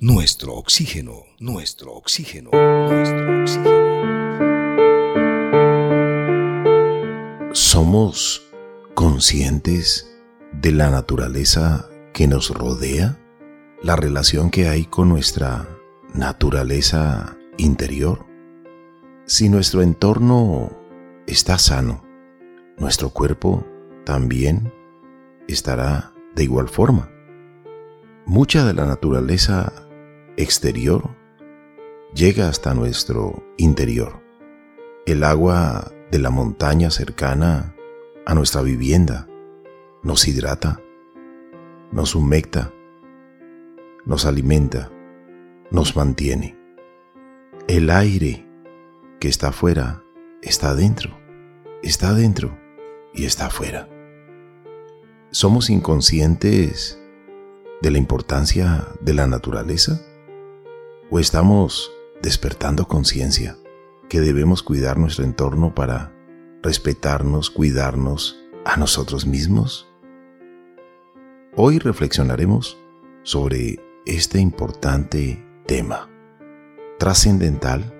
nuestro oxígeno, nuestro oxígeno, nuestro oxígeno. ¿Somos conscientes de la naturaleza que nos rodea? ¿La relación que hay con nuestra naturaleza interior? Si nuestro entorno está sano, nuestro cuerpo también estará de igual forma. Mucha de la naturaleza exterior llega hasta nuestro interior. El agua de la montaña cercana a nuestra vivienda nos hidrata, nos humecta, nos alimenta, nos mantiene. El aire que está afuera está adentro, está adentro y está afuera. ¿Somos inconscientes de la importancia de la naturaleza? ¿O estamos despertando conciencia que debemos cuidar nuestro entorno para respetarnos, cuidarnos a nosotros mismos? Hoy reflexionaremos sobre este importante tema, trascendental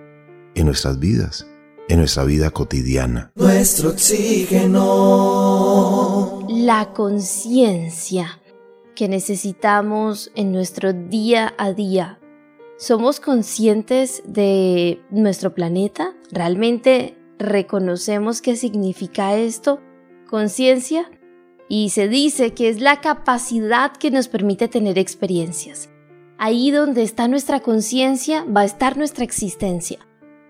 en nuestras vidas, en nuestra vida cotidiana. Nuestro oxígeno la conciencia que necesitamos en nuestro día a día. ¿Somos conscientes de nuestro planeta? ¿Realmente reconocemos qué significa esto? Conciencia. Y se dice que es la capacidad que nos permite tener experiencias. Ahí donde está nuestra conciencia va a estar nuestra existencia.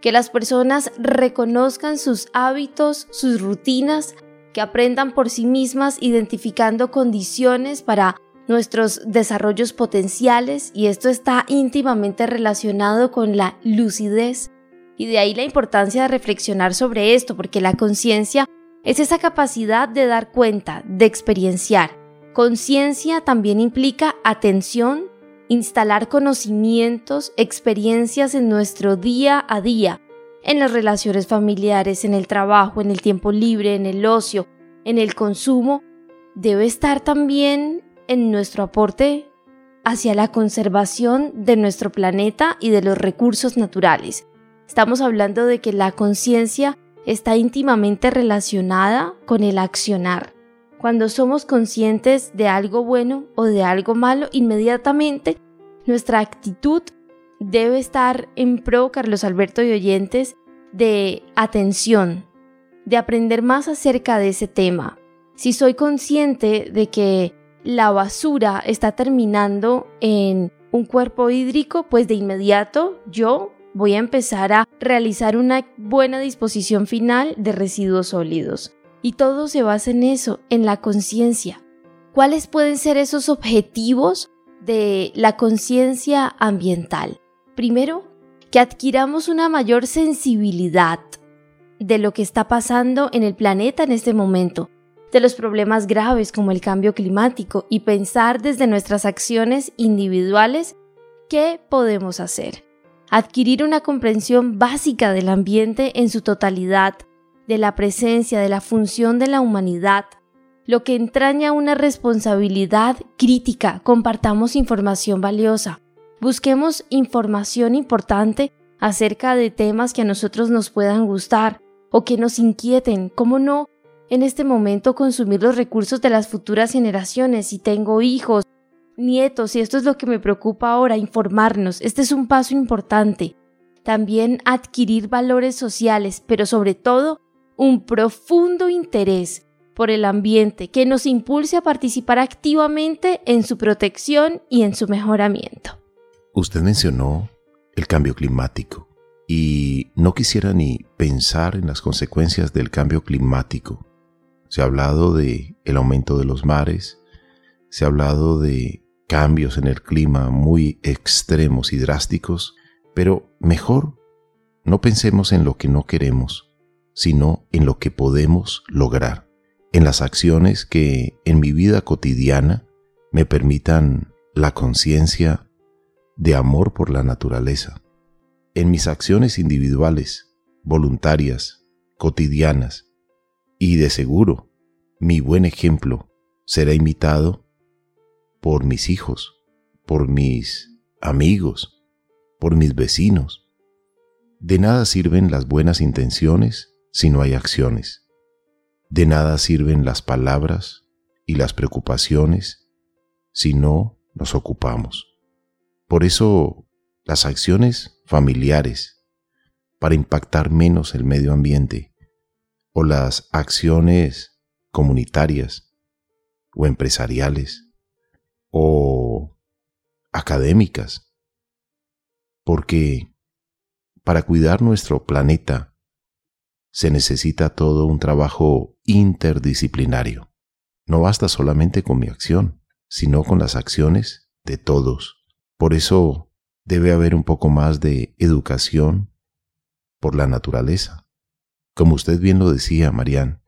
Que las personas reconozcan sus hábitos, sus rutinas, que aprendan por sí mismas identificando condiciones para nuestros desarrollos potenciales y esto está íntimamente relacionado con la lucidez y de ahí la importancia de reflexionar sobre esto porque la conciencia es esa capacidad de dar cuenta, de experienciar. Conciencia también implica atención, instalar conocimientos, experiencias en nuestro día a día en las relaciones familiares, en el trabajo, en el tiempo libre, en el ocio, en el consumo, debe estar también en nuestro aporte hacia la conservación de nuestro planeta y de los recursos naturales. Estamos hablando de que la conciencia está íntimamente relacionada con el accionar. Cuando somos conscientes de algo bueno o de algo malo, inmediatamente nuestra actitud debe estar en pro, Carlos Alberto y oyentes, de atención, de aprender más acerca de ese tema. Si soy consciente de que la basura está terminando en un cuerpo hídrico, pues de inmediato yo voy a empezar a realizar una buena disposición final de residuos sólidos. Y todo se basa en eso, en la conciencia. ¿Cuáles pueden ser esos objetivos de la conciencia ambiental? Primero, que adquiramos una mayor sensibilidad de lo que está pasando en el planeta en este momento, de los problemas graves como el cambio climático y pensar desde nuestras acciones individuales qué podemos hacer. Adquirir una comprensión básica del ambiente en su totalidad, de la presencia, de la función de la humanidad, lo que entraña una responsabilidad crítica, compartamos información valiosa, Busquemos información importante acerca de temas que a nosotros nos puedan gustar o que nos inquieten. ¿Cómo no en este momento consumir los recursos de las futuras generaciones? Si tengo hijos, nietos, y esto es lo que me preocupa ahora, informarnos. Este es un paso importante. También adquirir valores sociales, pero sobre todo un profundo interés por el ambiente que nos impulse a participar activamente en su protección y en su mejoramiento. Usted mencionó el cambio climático y no quisiera ni pensar en las consecuencias del cambio climático. Se ha hablado de el aumento de los mares, se ha hablado de cambios en el clima muy extremos y drásticos, pero mejor no pensemos en lo que no queremos, sino en lo que podemos lograr, en las acciones que en mi vida cotidiana me permitan la conciencia de amor por la naturaleza. En mis acciones individuales, voluntarias, cotidianas, y de seguro, mi buen ejemplo será imitado por mis hijos, por mis amigos, por mis vecinos. De nada sirven las buenas intenciones si no hay acciones. De nada sirven las palabras y las preocupaciones si no nos ocupamos. Por eso las acciones familiares para impactar menos el medio ambiente o las acciones comunitarias o empresariales o académicas. Porque para cuidar nuestro planeta se necesita todo un trabajo interdisciplinario. No basta solamente con mi acción, sino con las acciones de todos. Por eso debe haber un poco más de educación por la naturaleza. Como usted bien lo decía, Marian,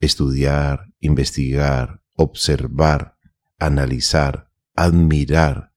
estudiar, investigar, observar, analizar, admirar,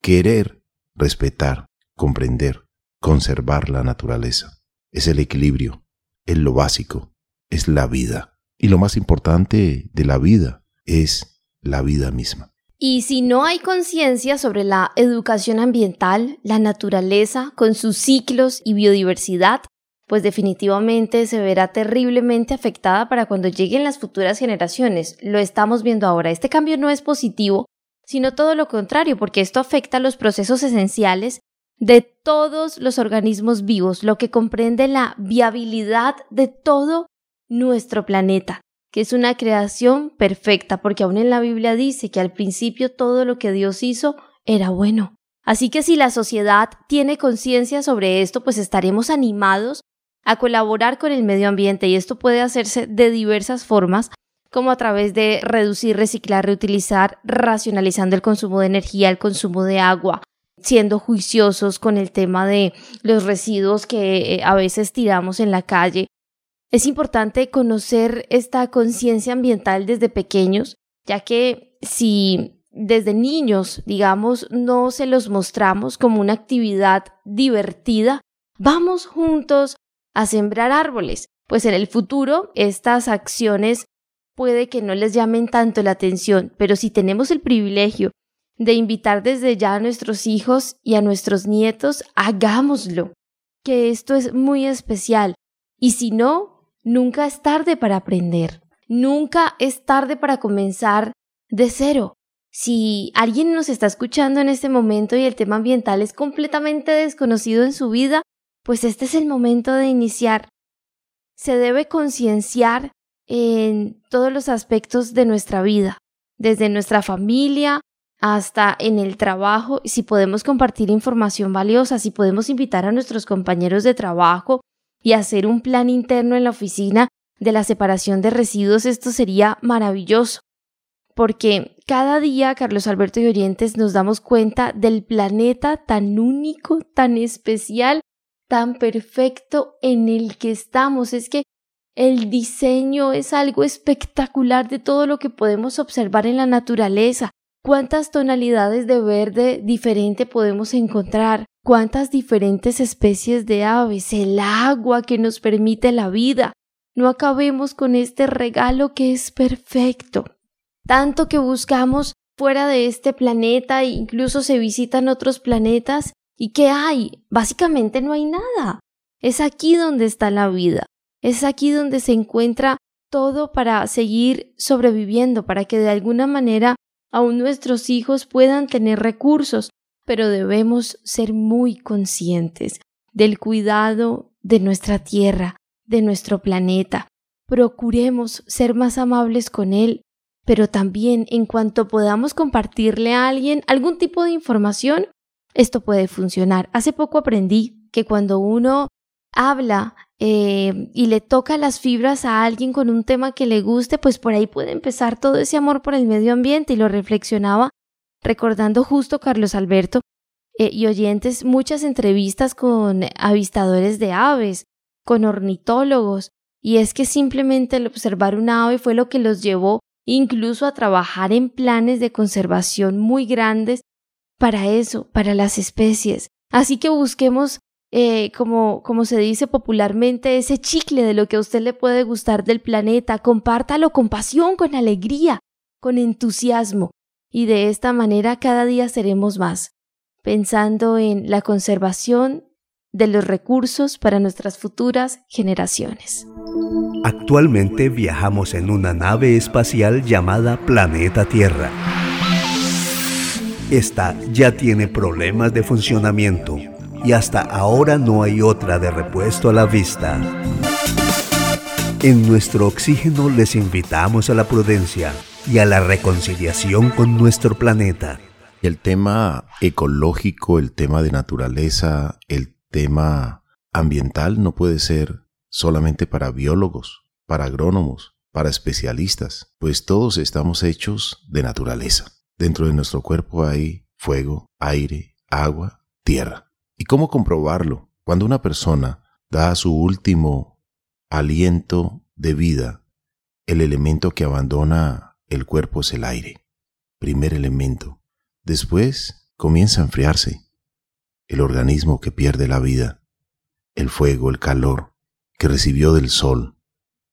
querer, respetar, comprender, conservar la naturaleza. Es el equilibrio, es lo básico, es la vida. Y lo más importante de la vida es la vida misma. Y si no hay conciencia sobre la educación ambiental, la naturaleza, con sus ciclos y biodiversidad, pues definitivamente se verá terriblemente afectada para cuando lleguen las futuras generaciones. Lo estamos viendo ahora. Este cambio no es positivo, sino todo lo contrario, porque esto afecta los procesos esenciales de todos los organismos vivos, lo que comprende la viabilidad de todo nuestro planeta, que es una creación perfecta, porque aún en la Biblia dice que al principio todo lo que Dios hizo era bueno. Así que si la sociedad tiene conciencia sobre esto, pues estaremos animados a colaborar con el medio ambiente y esto puede hacerse de diversas formas, como a través de reducir, reciclar, reutilizar, racionalizando el consumo de energía, el consumo de agua, siendo juiciosos con el tema de los residuos que eh, a veces tiramos en la calle. Es importante conocer esta conciencia ambiental desde pequeños, ya que si desde niños, digamos, no se los mostramos como una actividad divertida, vamos juntos a sembrar árboles, pues en el futuro estas acciones puede que no les llamen tanto la atención, pero si tenemos el privilegio de invitar desde ya a nuestros hijos y a nuestros nietos, hagámoslo, que esto es muy especial. Y si no, nunca es tarde para aprender, nunca es tarde para comenzar de cero. Si alguien nos está escuchando en este momento y el tema ambiental es completamente desconocido en su vida, pues este es el momento de iniciar. Se debe concienciar en todos los aspectos de nuestra vida, desde nuestra familia hasta en el trabajo, si podemos compartir información valiosa, si podemos invitar a nuestros compañeros de trabajo y hacer un plan interno en la oficina de la separación de residuos, esto sería maravilloso. Porque cada día, Carlos Alberto y Orientes, nos damos cuenta del planeta tan único, tan especial, tan perfecto en el que estamos. Es que el diseño es algo espectacular de todo lo que podemos observar en la naturaleza. ¿Cuántas tonalidades de verde diferente podemos encontrar? ¿Cuántas diferentes especies de aves? El agua que nos permite la vida. No acabemos con este regalo que es perfecto. Tanto que buscamos fuera de este planeta e incluso se visitan otros planetas ¿Y qué hay? Básicamente no hay nada. Es aquí donde está la vida. Es aquí donde se encuentra todo para seguir sobreviviendo, para que de alguna manera aún nuestros hijos puedan tener recursos, pero debemos ser muy conscientes del cuidado de nuestra tierra, de nuestro planeta. Procuremos ser más amables con él, pero también en cuanto podamos compartirle a alguien algún tipo de información, esto puede funcionar. Hace poco aprendí que cuando uno habla eh, y le toca las fibras a alguien con un tema que le guste, pues por ahí puede empezar todo ese amor por el medio ambiente y lo reflexionaba recordando justo Carlos Alberto eh, y oyentes muchas entrevistas con avistadores de aves, con ornitólogos, y es que simplemente el observar una ave fue lo que los llevó incluso a trabajar en planes de conservación muy grandes para eso, para las especies. Así que busquemos, eh, como, como se dice popularmente, ese chicle de lo que a usted le puede gustar del planeta. Compártalo con pasión, con alegría, con entusiasmo. Y de esta manera cada día seremos más. pensando en la conservación de los recursos para nuestras futuras generaciones. Actualmente viajamos en una nave espacial llamada Planeta Tierra. Esta ya tiene problemas de funcionamiento y hasta ahora no hay otra de repuesto a la vista. En nuestro oxígeno les invitamos a la prudencia y a la reconciliación con nuestro planeta. El tema ecológico, el tema de naturaleza, el tema ambiental no puede ser solamente para biólogos, para agrónomos, para especialistas, pues todos estamos hechos de naturaleza. Dentro de nuestro cuerpo hay fuego, aire, agua, tierra. ¿Y cómo comprobarlo? Cuando una persona da su último aliento de vida, el elemento que abandona el cuerpo es el aire, primer elemento. Después comienza a enfriarse el organismo que pierde la vida, el fuego, el calor que recibió del sol,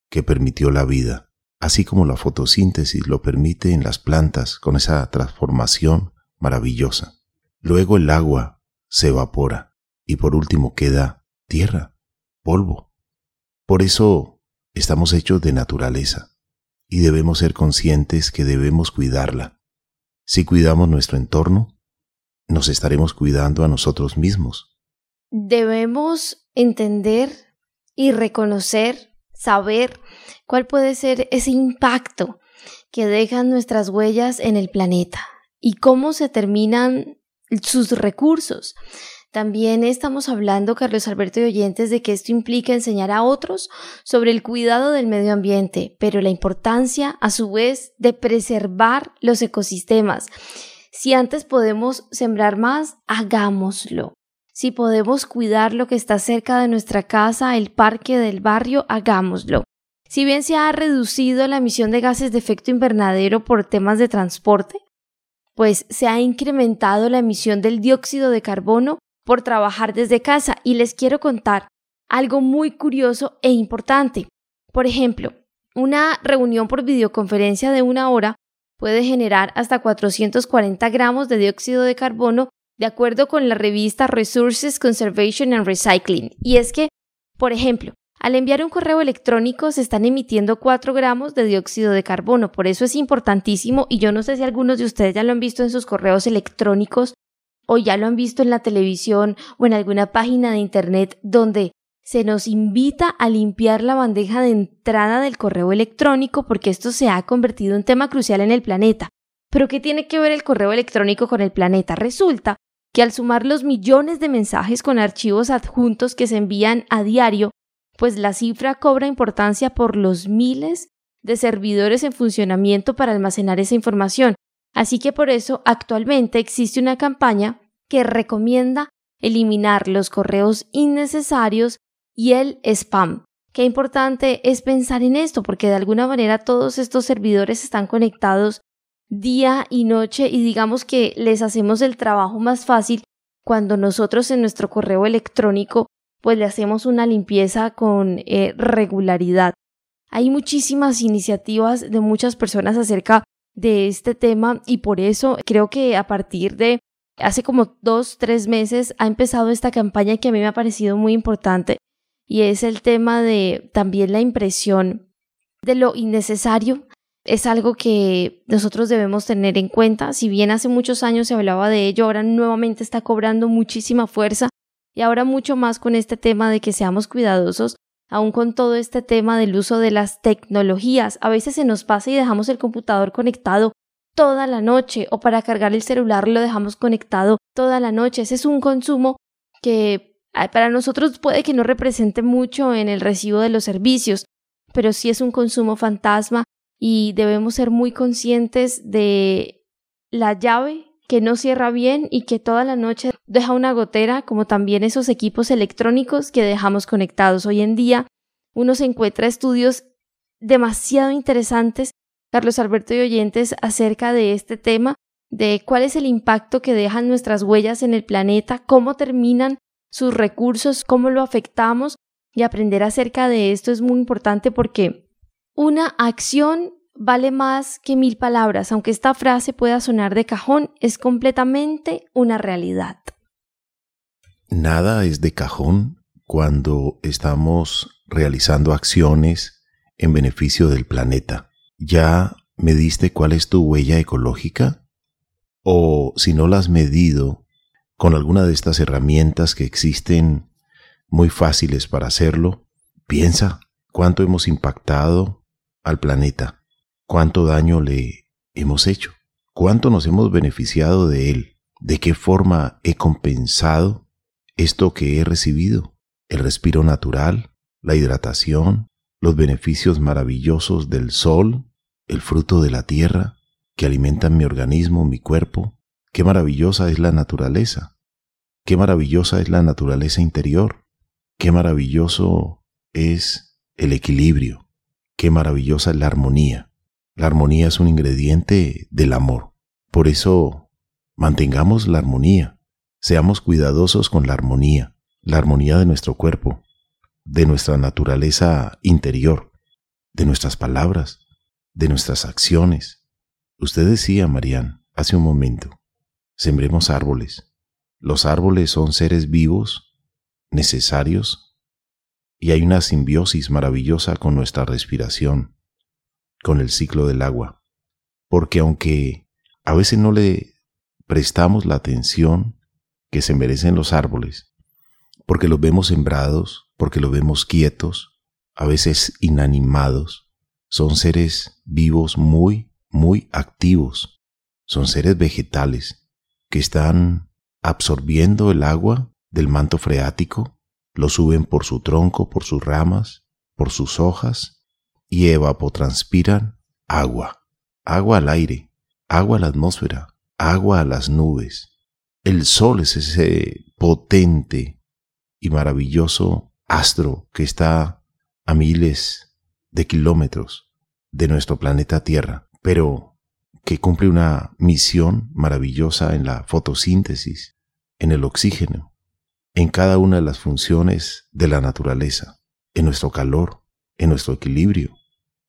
que permitió la vida, así como la fotosíntesis lo permite en las plantas con esa transformación maravillosa. Luego el agua se evapora y por último queda tierra, polvo. Por eso estamos hechos de naturaleza y debemos ser conscientes que debemos cuidarla. Si cuidamos nuestro entorno, nos estaremos cuidando a nosotros mismos. Debemos entender y reconocer, saber cuál puede ser ese impacto que dejan nuestras huellas en el planeta y cómo se terminan sus recursos. También estamos hablando, Carlos Alberto y oyentes, de que esto implica enseñar a otros sobre el cuidado del medio ambiente, pero la importancia, a su vez, de preservar los ecosistemas. Si antes podemos sembrar más, hagámoslo. Si podemos cuidar lo que está cerca de nuestra casa, el parque del barrio, hagámoslo. Si bien se ha reducido la emisión de gases de efecto invernadero por temas de transporte, pues se ha incrementado la emisión del dióxido de carbono por trabajar desde casa y les quiero contar algo muy curioso e importante. Por ejemplo, una reunión por videoconferencia de una hora puede generar hasta 440 gramos de dióxido de carbono de acuerdo con la revista Resources Conservation and Recycling. Y es que, por ejemplo, al enviar un correo electrónico se están emitiendo 4 gramos de dióxido de carbono. Por eso es importantísimo, y yo no sé si algunos de ustedes ya lo han visto en sus correos electrónicos o ya lo han visto en la televisión o en alguna página de Internet donde se nos invita a limpiar la bandeja de entrada del correo electrónico porque esto se ha convertido en tema crucial en el planeta. Pero ¿qué tiene que ver el correo electrónico con el planeta? Resulta que al sumar los millones de mensajes con archivos adjuntos que se envían a diario, pues la cifra cobra importancia por los miles de servidores en funcionamiento para almacenar esa información. Así que por eso actualmente existe una campaña que recomienda eliminar los correos innecesarios y el spam. Qué importante es pensar en esto porque de alguna manera todos estos servidores están conectados día y noche y digamos que les hacemos el trabajo más fácil cuando nosotros en nuestro correo electrónico pues le hacemos una limpieza con eh, regularidad. Hay muchísimas iniciativas de muchas personas acerca de este tema y por eso creo que a partir de hace como dos, tres meses ha empezado esta campaña que a mí me ha parecido muy importante y es el tema de también la impresión de lo innecesario es algo que nosotros debemos tener en cuenta. Si bien hace muchos años se hablaba de ello, ahora nuevamente está cobrando muchísima fuerza y ahora mucho más con este tema de que seamos cuidadosos, aún con todo este tema del uso de las tecnologías. A veces se nos pasa y dejamos el computador conectado toda la noche o para cargar el celular lo dejamos conectado toda la noche. Ese es un consumo que para nosotros puede que no represente mucho en el recibo de los servicios, pero sí es un consumo fantasma y debemos ser muy conscientes de la llave que no cierra bien y que toda la noche deja una gotera, como también esos equipos electrónicos que dejamos conectados. Hoy en día uno se encuentra estudios demasiado interesantes, Carlos Alberto y oyentes, acerca de este tema, de cuál es el impacto que dejan nuestras huellas en el planeta, cómo terminan sus recursos, cómo lo afectamos y aprender acerca de esto es muy importante porque una acción vale más que mil palabras, aunque esta frase pueda sonar de cajón, es completamente una realidad. Nada es de cajón cuando estamos realizando acciones en beneficio del planeta. ¿Ya mediste cuál es tu huella ecológica? O si no la has medido, con alguna de estas herramientas que existen muy fáciles para hacerlo, piensa cuánto hemos impactado al planeta, cuánto daño le hemos hecho, cuánto nos hemos beneficiado de él, de qué forma he compensado esto que he recibido, el respiro natural, la hidratación, los beneficios maravillosos del sol, el fruto de la tierra, que alimentan mi organismo, mi cuerpo. Qué maravillosa es la naturaleza. Qué maravillosa es la naturaleza interior. Qué maravilloso es el equilibrio. Qué maravillosa es la armonía. La armonía es un ingrediente del amor. Por eso, mantengamos la armonía. Seamos cuidadosos con la armonía, la armonía de nuestro cuerpo, de nuestra naturaleza interior, de nuestras palabras, de nuestras acciones. Usted decía, Marian, hace un momento, sembremos árboles. Los árboles son seres vivos, necesarios, y hay una simbiosis maravillosa con nuestra respiración, con el ciclo del agua, porque aunque a veces no le prestamos la atención que se merecen los árboles, porque los vemos sembrados, porque los vemos quietos, a veces inanimados. Son seres vivos muy, muy activos. Son seres vegetales que están absorbiendo el agua del manto freático, lo suben por su tronco, por sus ramas, por sus hojas y evapotranspiran agua, agua al aire, agua a la atmósfera, agua a las nubes, el sol es ese potente y maravilloso astro que está a miles de kilómetros de nuestro planeta Tierra, pero que cumple una misión maravillosa en la fotosíntesis, en el oxígeno, en cada una de las funciones de la naturaleza, en nuestro calor, en nuestro equilibrio,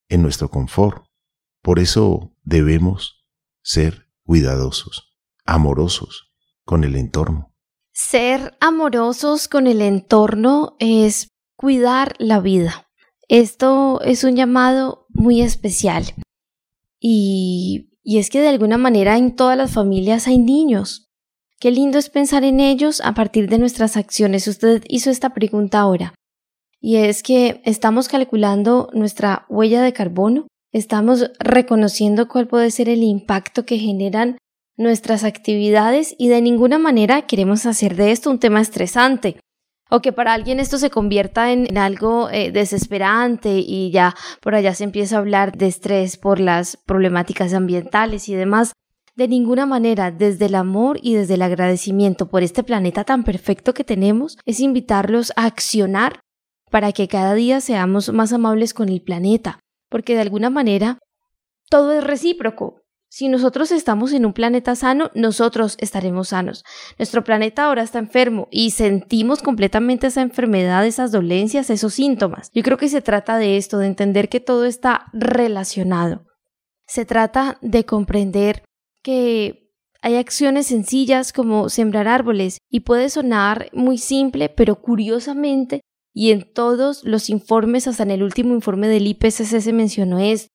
en nuestro confort. Por eso debemos ser cuidadosos, amorosos, con el entorno. Ser amorosos con el entorno es cuidar la vida. Esto es un llamado muy especial. Y, y es que de alguna manera en todas las familias hay niños. Qué lindo es pensar en ellos a partir de nuestras acciones. Usted hizo esta pregunta ahora. Y es que estamos calculando nuestra huella de carbono, estamos reconociendo cuál puede ser el impacto que generan nuestras actividades y de ninguna manera queremos hacer de esto un tema estresante o que para alguien esto se convierta en, algo eh, desesperante y ya por allá se empieza a hablar de estrés por las problemáticas ambientales y demás. De ninguna manera, desde el amor y desde el agradecimiento por este planeta tan perfecto que tenemos, es invitarlos a accionar para que cada día seamos más amables con el planeta, porque de alguna manera todo es recíproco. Si nosotros estamos en un planeta sano, nosotros estaremos sanos. Nuestro planeta ahora está enfermo y sentimos completamente esa enfermedad, esas dolencias, esos síntomas. Yo creo que se trata de esto, de entender que todo está relacionado. Se trata de comprender que hay acciones sencillas como sembrar árboles y puede sonar muy simple, pero curiosamente y en todos los informes, hasta en el último informe del IPCC se mencionó esto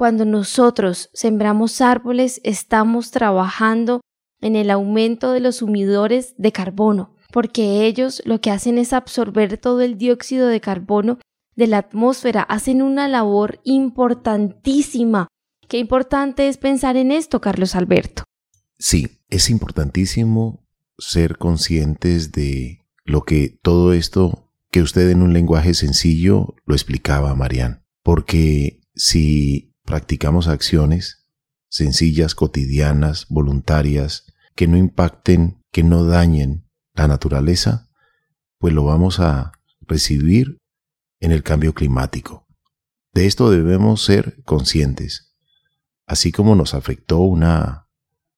cuando nosotros sembramos árboles, estamos trabajando en el aumento de los sumidores de carbono, porque ellos lo que hacen es absorber todo el dióxido de carbono de la atmósfera, hacen una labor importantísima. Qué importante es pensar en esto, Carlos Alberto. Sí, es importantísimo ser conscientes de lo que todo esto que usted en un lenguaje sencillo lo explicaba, Marian, porque si practicamos acciones sencillas, cotidianas, voluntarias, que no impacten, que no dañen la naturaleza, pues lo vamos a recibir en el cambio climático. De esto debemos ser conscientes. Así como nos afectó una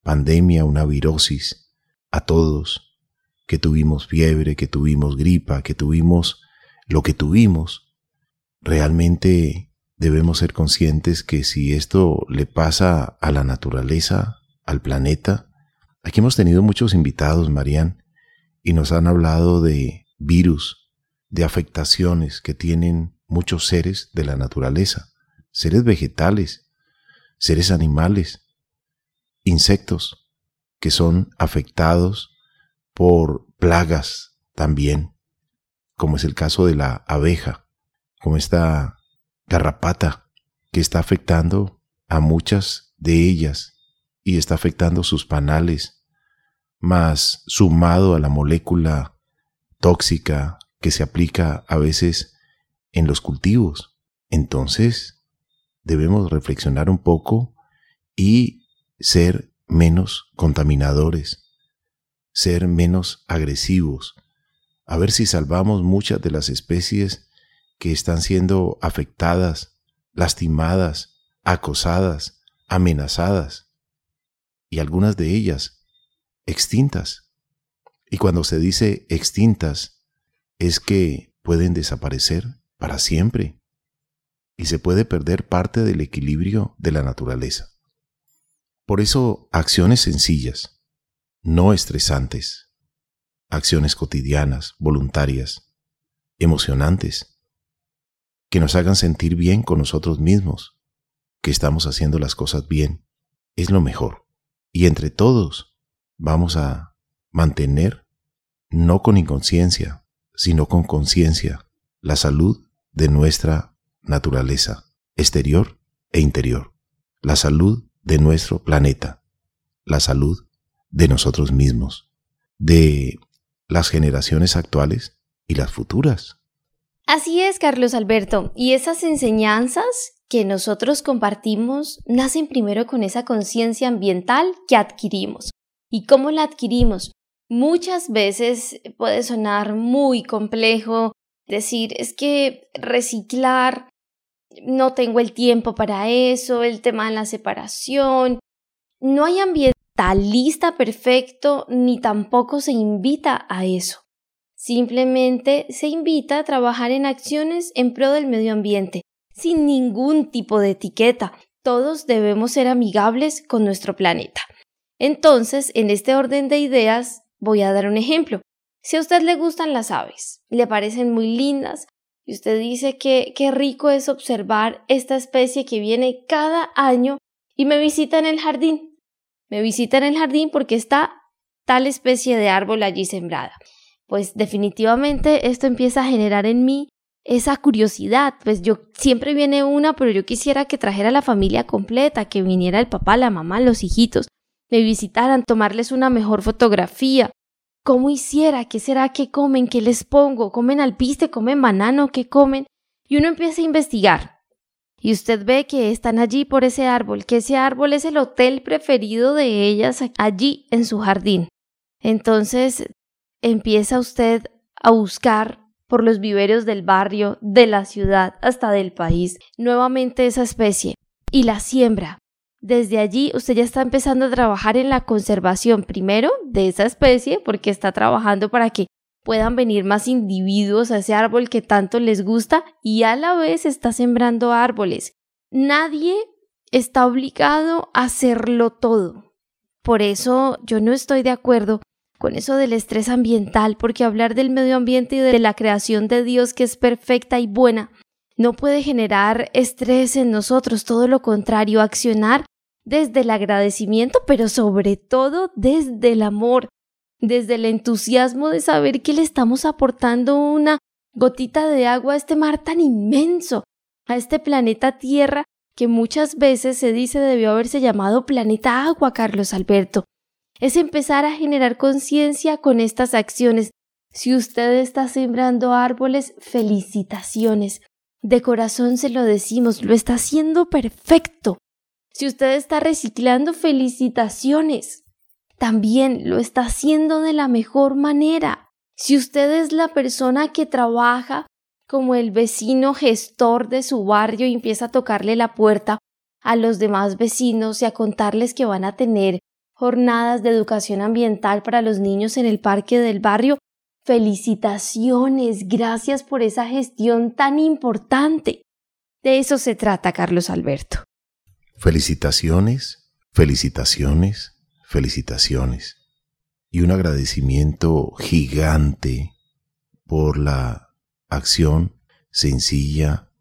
pandemia, una virosis a todos, que tuvimos fiebre, que tuvimos gripa, que tuvimos lo que tuvimos, realmente debemos ser conscientes que si esto le pasa a la naturaleza, al planeta, aquí hemos tenido muchos invitados, Marían, y nos han hablado de virus, de afectaciones que tienen muchos seres de la naturaleza, seres vegetales, seres animales, insectos, que son afectados por plagas también, como es el caso de la abeja, como esta garrapata que está afectando a muchas de ellas y está afectando sus panales, más sumado a la molécula tóxica que se aplica a veces en los cultivos. Entonces, debemos reflexionar un poco y ser menos contaminadores, ser menos agresivos, a ver si salvamos muchas de las especies que están siendo afectadas, lastimadas, acosadas, amenazadas, y algunas de ellas extintas. Y cuando se dice extintas, es que pueden desaparecer para siempre y se puede perder parte del equilibrio de la naturaleza. Por eso, acciones sencillas, no estresantes, acciones cotidianas, voluntarias, emocionantes, que nos hagan sentir bien con nosotros mismos, que estamos haciendo las cosas bien, es lo mejor. Y entre todos vamos a mantener, no con inconsciencia, sino con conciencia, la salud de nuestra naturaleza, exterior e interior, la salud de nuestro planeta, la salud de nosotros mismos, de las generaciones actuales y las futuras. Así es, Carlos Alberto, y esas enseñanzas que nosotros compartimos nacen primero con esa conciencia ambiental que adquirimos. ¿Y cómo la adquirimos? Muchas veces puede sonar muy complejo decir, es que reciclar, no tengo el tiempo para eso, el tema de la separación, no hay ambientalista perfecto ni tampoco se invita a eso. Simplemente se invita a trabajar en acciones en pro del medio ambiente, sin ningún tipo de etiqueta. Todos debemos ser amigables con nuestro planeta. Entonces, en este orden de ideas, Voy a dar un ejemplo. Si a usted le gustan las aves, le parecen muy lindas, y usted dice que qué rico es observar esta especie que viene cada año y me visita en el jardín. Me visita en el jardín porque está tal especie de árbol allí sembrada. Pues definitivamente esto empieza a generar en mí esa curiosidad, pues yo siempre viene una, pero yo quisiera que trajera la familia completa, que viniera el papá, la mamá, los hijitos, me visitaran, tomarles una mejor fotografía. ¿Cómo hiciera? ¿Qué será que comen? ¿Qué les pongo? ¿Comen alpiste? ¿Comen banano? ¿Qué comen? Y uno empieza a investigar. Y usted ve que están allí por ese árbol, que ese árbol es el hotel preferido de ellas allí en su jardín. Entonces empieza usted a buscar por los viveros del barrio, de la ciudad, hasta del país, nuevamente esa especie, y la siembra, desde allí usted ya está empezando a trabajar en la conservación primero de esa especie porque está trabajando para que puedan venir más individuos a ese árbol que tanto les gusta y a la vez está sembrando árboles. Nadie está obligado a hacerlo todo. Por eso yo no estoy de acuerdo con eso del estrés ambiental, porque hablar del medio ambiente y de la creación de Dios que es perfecta y buena no puede generar estrés en nosotros, todo lo contrario, accionar desde el agradecimiento, pero sobre todo desde el amor, desde el entusiasmo de saber que le estamos aportando una gotita de agua a este mar tan inmenso, a este planeta Tierra que muchas veces se dice debió haberse llamado planeta agua, Carlos Alberto. Es empezar a generar conciencia con estas acciones. Si usted está sembrando árboles, felicitaciones. De corazón se lo decimos, lo está haciendo perfecto. Si usted está reciclando, felicitaciones. También lo está haciendo de la mejor manera. Si usted es la persona que trabaja como el vecino gestor de su barrio y empieza a tocarle la puerta a los demás vecinos y a contarles que van a tener jornadas de educación ambiental para los niños en el parque del barrio, felicitaciones, gracias por esa gestión tan importante. De eso se trata, Carlos Alberto. Felicitaciones, felicitaciones, felicitaciones. Y un agradecimiento gigante por la acción sencilla,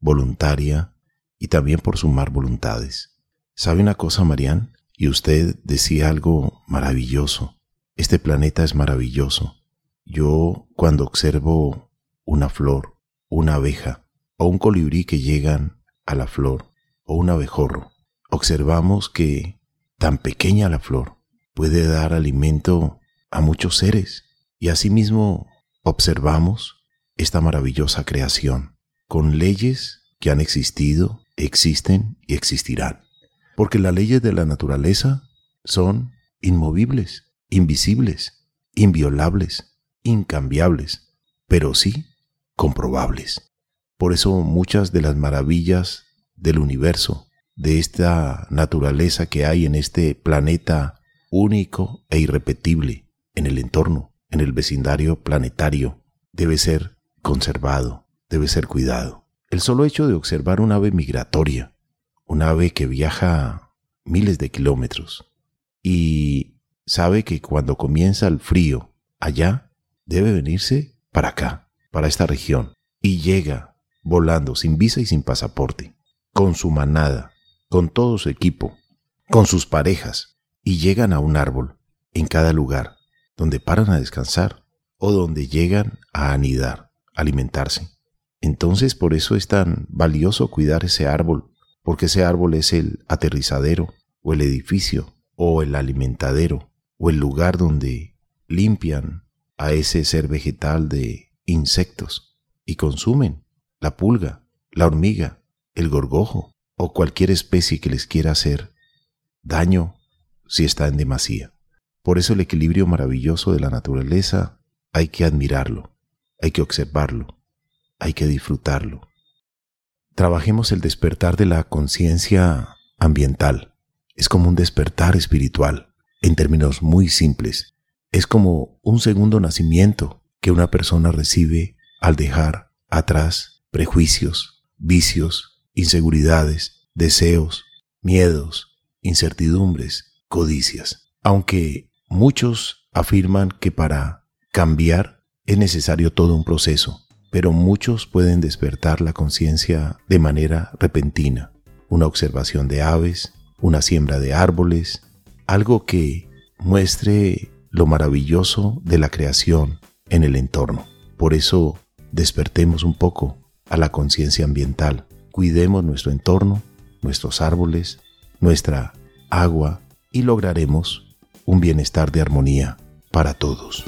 voluntaria y también por sumar voluntades. ¿Sabe una cosa, Marian? Y usted decía algo maravilloso. Este planeta es maravilloso. Yo cuando observo una flor, una abeja o un colibrí que llegan a la flor o un abejorro, observamos que tan pequeña la flor puede dar alimento a muchos seres y asimismo observamos esta maravillosa creación con leyes que han existido, existen y existirán. Porque las leyes de la naturaleza son inmovibles, invisibles, inviolables, incambiables, pero sí comprobables. Por eso muchas de las maravillas del universo, de esta naturaleza que hay en este planeta único e irrepetible, en el entorno, en el vecindario planetario, debe ser conservado, debe ser cuidado. El solo hecho de observar un ave migratoria, un ave que viaja miles de kilómetros y sabe que cuando comienza el frío allá, debe venirse para acá, para esta región, y llega volando sin visa y sin pasaporte, con su manada, con todo su equipo, con sus parejas, y llegan a un árbol, en cada lugar, donde paran a descansar o donde llegan a anidar, alimentarse. Entonces por eso es tan valioso cuidar ese árbol, porque ese árbol es el aterrizadero o el edificio o el alimentadero o el lugar donde limpian a ese ser vegetal de insectos y consumen la pulga, la hormiga, el gorgojo o cualquier especie que les quiera hacer daño si está en demasía. Por eso el equilibrio maravilloso de la naturaleza hay que admirarlo, hay que observarlo, hay que disfrutarlo. Trabajemos el despertar de la conciencia ambiental. Es como un despertar espiritual, en términos muy simples. Es como un segundo nacimiento que una persona recibe al dejar atrás prejuicios, vicios, inseguridades, deseos, miedos, incertidumbres, codicias. Aunque muchos afirman que para cambiar es necesario todo un proceso, pero muchos pueden despertar la conciencia de manera repentina. Una observación de aves, una siembra de árboles, algo que muestre lo maravilloso de la creación en el entorno. Por eso despertemos un poco a la conciencia ambiental. Cuidemos nuestro entorno, nuestros árboles, nuestra agua y lograremos un bienestar de armonía para todos.